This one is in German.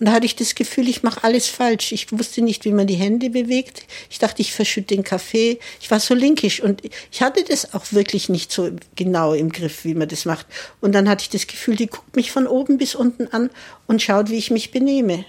Und da hatte ich das Gefühl, ich mache alles falsch. Ich wusste nicht, wie man die Hände bewegt. Ich dachte, ich verschütte den Kaffee. Ich war so linkisch und ich hatte das auch wirklich nicht so genau im Griff, wie man das macht. Und dann hatte ich das Gefühl, die guckt mich von oben bis unten an und schaut, wie ich mich benehme.